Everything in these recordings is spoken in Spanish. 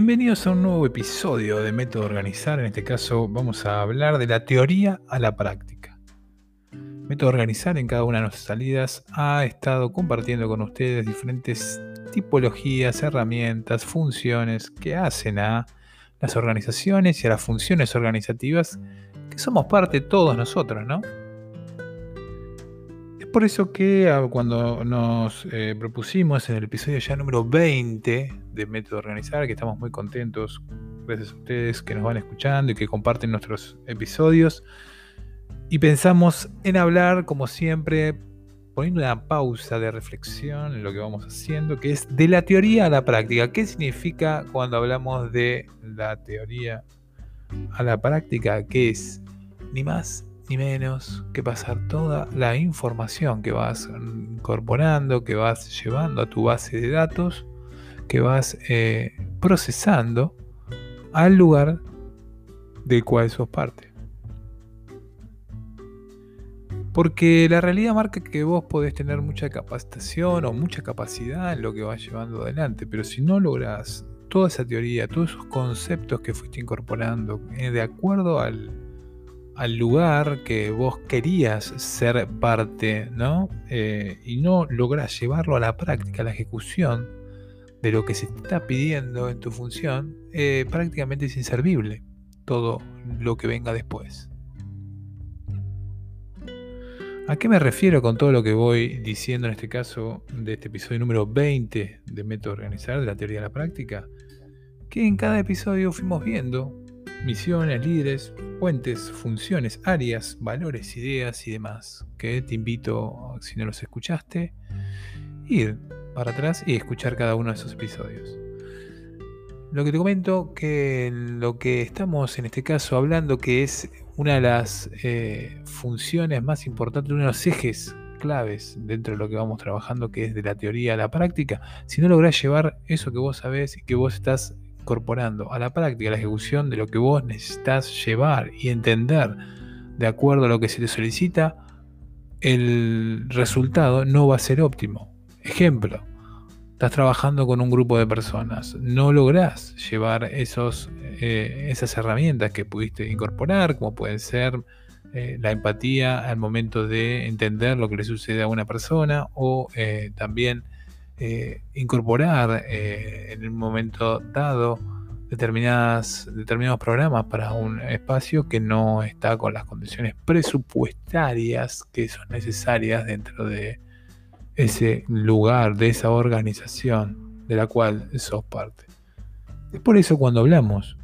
Bienvenidos a un nuevo episodio de Método Organizar. En este caso vamos a hablar de la teoría a la práctica. Método Organizar en cada una de nuestras salidas ha estado compartiendo con ustedes diferentes tipologías, herramientas, funciones que hacen a las organizaciones y a las funciones organizativas que somos parte todos nosotros, ¿no? Por eso que ah, cuando nos eh, propusimos en el episodio ya número 20 de Método Organizar, que estamos muy contentos, gracias a ustedes que nos van escuchando y que comparten nuestros episodios, y pensamos en hablar, como siempre, poniendo una pausa de reflexión en lo que vamos haciendo, que es de la teoría a la práctica. ¿Qué significa cuando hablamos de la teoría a la práctica? ¿Qué es? Ni más ni menos que pasar toda la información que vas incorporando, que vas llevando a tu base de datos, que vas eh, procesando al lugar del cual sos parte. Porque la realidad marca que vos podés tener mucha capacitación o mucha capacidad en lo que vas llevando adelante, pero si no logras toda esa teoría, todos esos conceptos que fuiste incorporando eh, de acuerdo al, al lugar que vos querías ser parte, ¿no? Eh, y no lográs llevarlo a la práctica, a la ejecución de lo que se está pidiendo en tu función, eh, prácticamente es inservible todo lo que venga después. ¿A qué me refiero con todo lo que voy diciendo en este caso de este episodio número 20 de Método Organizar de la teoría de la práctica? Que en cada episodio fuimos viendo misiones, líderes, puentes, funciones, áreas, valores, ideas y demás. Que te invito, si no los escuchaste, ir para atrás y escuchar cada uno de esos episodios. Lo que te comento que lo que estamos en este caso hablando que es una de las eh, funciones más importantes, uno de los ejes claves dentro de lo que vamos trabajando, que es de la teoría a la práctica, si no lográs llevar eso que vos sabés y que vos estás incorporando a la práctica, la ejecución de lo que vos necesitas llevar y entender de acuerdo a lo que se te solicita, el resultado no va a ser óptimo. Ejemplo, estás trabajando con un grupo de personas, no lográs llevar esos, eh, esas herramientas que pudiste incorporar, como pueden ser eh, la empatía al momento de entender lo que le sucede a una persona o eh, también eh, incorporar eh, en un momento dado determinadas, determinados programas para un espacio que no está con las condiciones presupuestarias que son necesarias dentro de ese lugar, de esa organización de la cual sos parte. Es por eso cuando hablamos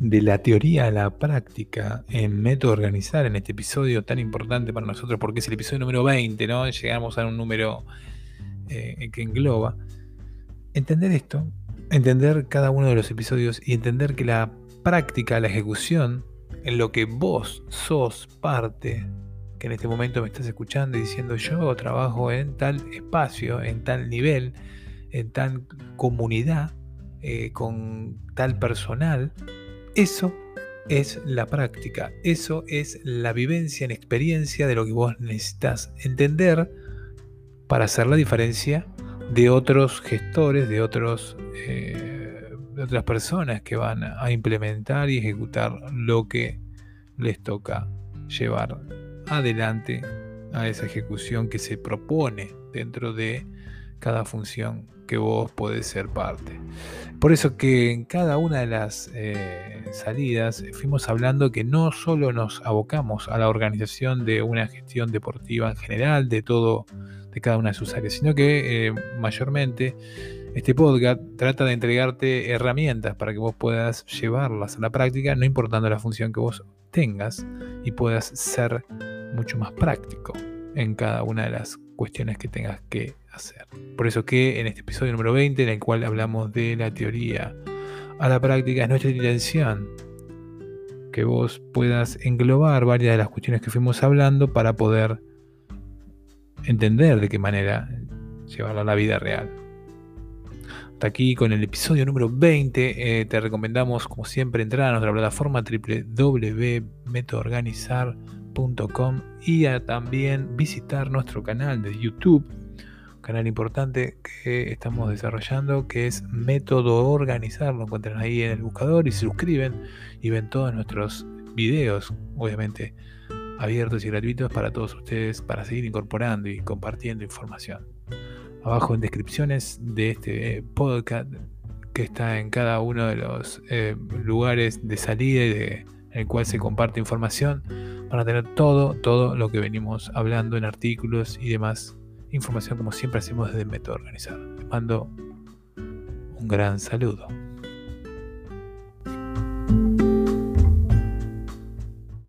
de la teoría a la práctica en método organizar en este episodio tan importante para nosotros porque es el episodio número 20, ¿no? Llegamos a un número eh, que engloba, entender esto, entender cada uno de los episodios y entender que la práctica, la ejecución, en lo que vos sos parte, que en este momento me estás escuchando y diciendo yo trabajo en tal espacio, en tal nivel, en tal comunidad, eh, con tal personal, eso es la práctica, eso es la vivencia en experiencia de lo que vos necesitas entender para hacer la diferencia de otros gestores, de, otros, eh, de otras personas que van a implementar y ejecutar lo que les toca llevar adelante a esa ejecución que se propone dentro de cada función que vos podés ser parte. Por eso que en cada una de las eh, salidas fuimos hablando que no solo nos abocamos a la organización de una gestión deportiva en general, de todo de cada una de sus áreas, sino que eh, mayormente este podcast trata de entregarte herramientas para que vos puedas llevarlas a la práctica, no importando la función que vos tengas y puedas ser mucho más práctico en cada una de las cuestiones que tengas que hacer. Por eso que en este episodio número 20, en el cual hablamos de la teoría a la práctica, es nuestra intención que vos puedas englobar varias de las cuestiones que fuimos hablando para poder entender de qué manera llevarlo a la vida real. Hasta aquí con el episodio número 20. Eh, te recomendamos, como siempre, entrar a nuestra plataforma www.metoorganizar.com y también visitar nuestro canal de YouTube canal importante que estamos desarrollando, que es Método Organizar. Lo encuentran ahí en el buscador y se suscriben y ven todos nuestros videos, obviamente abiertos y gratuitos para todos ustedes, para seguir incorporando y compartiendo información. Abajo en descripciones de este eh, podcast que está en cada uno de los eh, lugares de salida y en el cual se comparte información, para tener todo, todo lo que venimos hablando en artículos y demás información como siempre hacemos desde Método Organizar. Les mando un gran saludo.